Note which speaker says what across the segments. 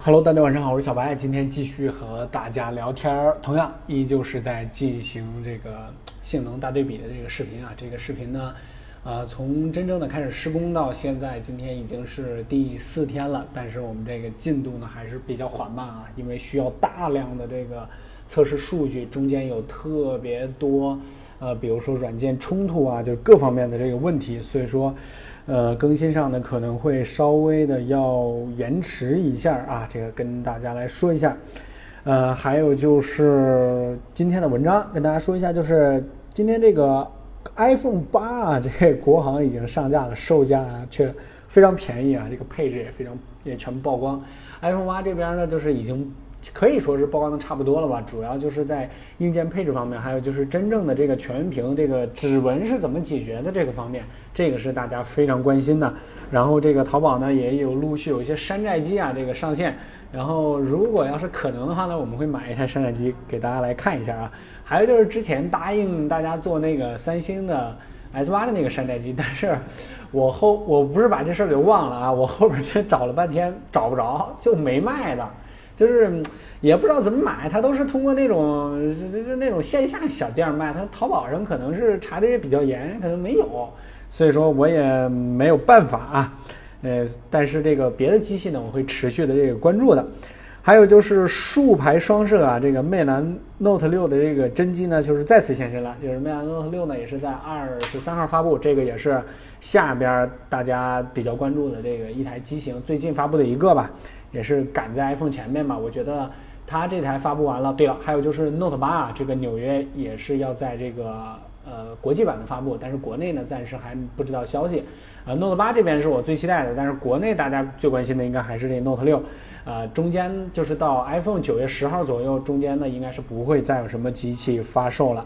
Speaker 1: Hello，大家晚上好，我是小白，今天继续和大家聊天儿，同样依旧是在进行这个性能大对比的这个视频啊。这个视频呢，呃，从真正的开始施工到现在，今天已经是第四天了，但是我们这个进度呢还是比较缓慢啊，因为需要大量的这个测试数据，中间有特别多。呃，比如说软件冲突啊，就是各方面的这个问题，所以说，呃，更新上呢可能会稍微的要延迟一下啊，这个跟大家来说一下。呃，还有就是今天的文章跟大家说一下，就是今天这个 iPhone 八啊，这国行已经上架了，售价却非常便宜啊，这个配置也非常也全部曝光。iPhone 八这边呢，就是已经。可以说是曝光的差不多了吧，主要就是在硬件配置方面，还有就是真正的这个全屏这个指纹是怎么解决的这个方面，这个是大家非常关心的。然后这个淘宝呢也有陆续有一些山寨机啊这个上线，然后如果要是可能的话呢，我们会买一台山寨机给大家来看一下啊。还有就是之前答应大家做那个三星的 S 八的那个山寨机，但是我后我不是把这事儿给忘了啊，我后边真找了半天找不着，就没卖的。就是也不知道怎么买，它都是通过那种就就那种线下小店卖，它淘宝上可能是查的也比较严，可能没有，所以说我也没有办法啊。呃，但是这个别的机器呢，我会持续的这个关注的。还有就是竖排双摄啊，这个魅蓝 Note 六的这个真机呢，就是再次现身了。就是魅蓝 Note 六呢，也是在二十三号发布，这个也是下边大家比较关注的这个一台机型，最近发布的一个吧。也是赶在 iPhone 前面嘛，我觉得它这台发布完了。对了，还有就是 Note 八啊，这个纽约也是要在这个呃国际版的发布，但是国内呢暂时还不知道消息。呃，Note 八这边是我最期待的，但是国内大家最关心的应该还是这 Note 六。呃，中间就是到 iPhone 九月十号左右，中间呢应该是不会再有什么机器发售了。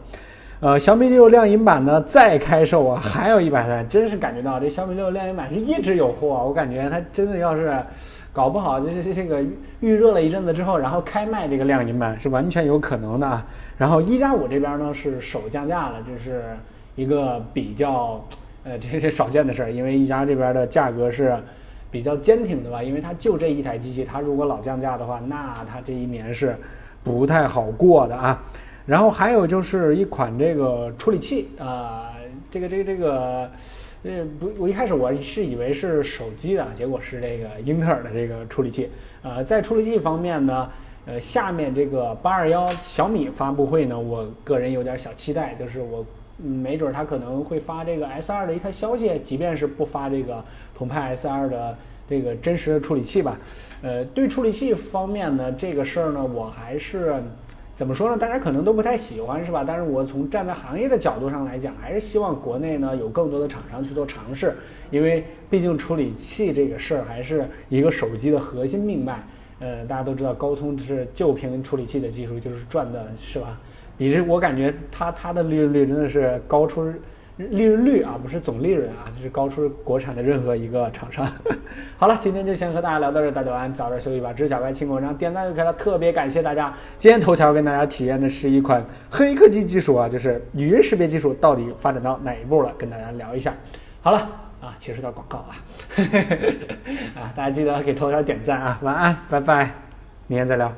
Speaker 1: 呃，小米六亮银版呢再开售啊，还有一百台，真是感觉到这小米六亮银版是一直有货，我感觉它真的要是。搞不好这这这个预热了一阵子之后，然后开卖这个亮银版是完全有可能的啊。然后一加五这边呢是首降价了，这是一个比较呃 这是少见的事儿，因为一加这边的价格是比较坚挺的吧，因为它就这一台机器，它如果老降价的话，那它这一年是不太好过的啊。然后还有就是一款这个处理器啊，这个这个这个。呃不，我一开始我是以为是手机的，结果是这个英特尔的这个处理器。呃，在处理器方面呢，呃，下面这个八二幺小米发布会呢，我个人有点小期待，就是我没准它可能会发这个 S 二的一条消息，即便是不发这个澎湃 S 二的这个真实的处理器吧。呃，对处理器方面呢，这个事儿呢，我还是。怎么说呢？大家可能都不太喜欢，是吧？但是我从站在行业的角度上来讲，还是希望国内呢有更多的厂商去做尝试，因为毕竟处理器这个事儿还是一个手机的核心命脉。呃，大家都知道，高通是就凭处理器的技术，就是赚的是吧？你这我感觉它它的利润率真的是高出。利润率啊，不是总利润啊，就是高出国产的任何一个厂商。好了，今天就先和大家聊到这，大家晚安，早点休息吧。这是小白亲口上点赞就可以了，特别感谢大家。今天头条跟大家体验的是一款黑科技技术啊，就是语音识别技术到底发展到哪一步了，跟大家聊一下。好了啊，其实段广告啊，啊，大家记得给头条点赞啊，晚安，拜拜，明天再聊。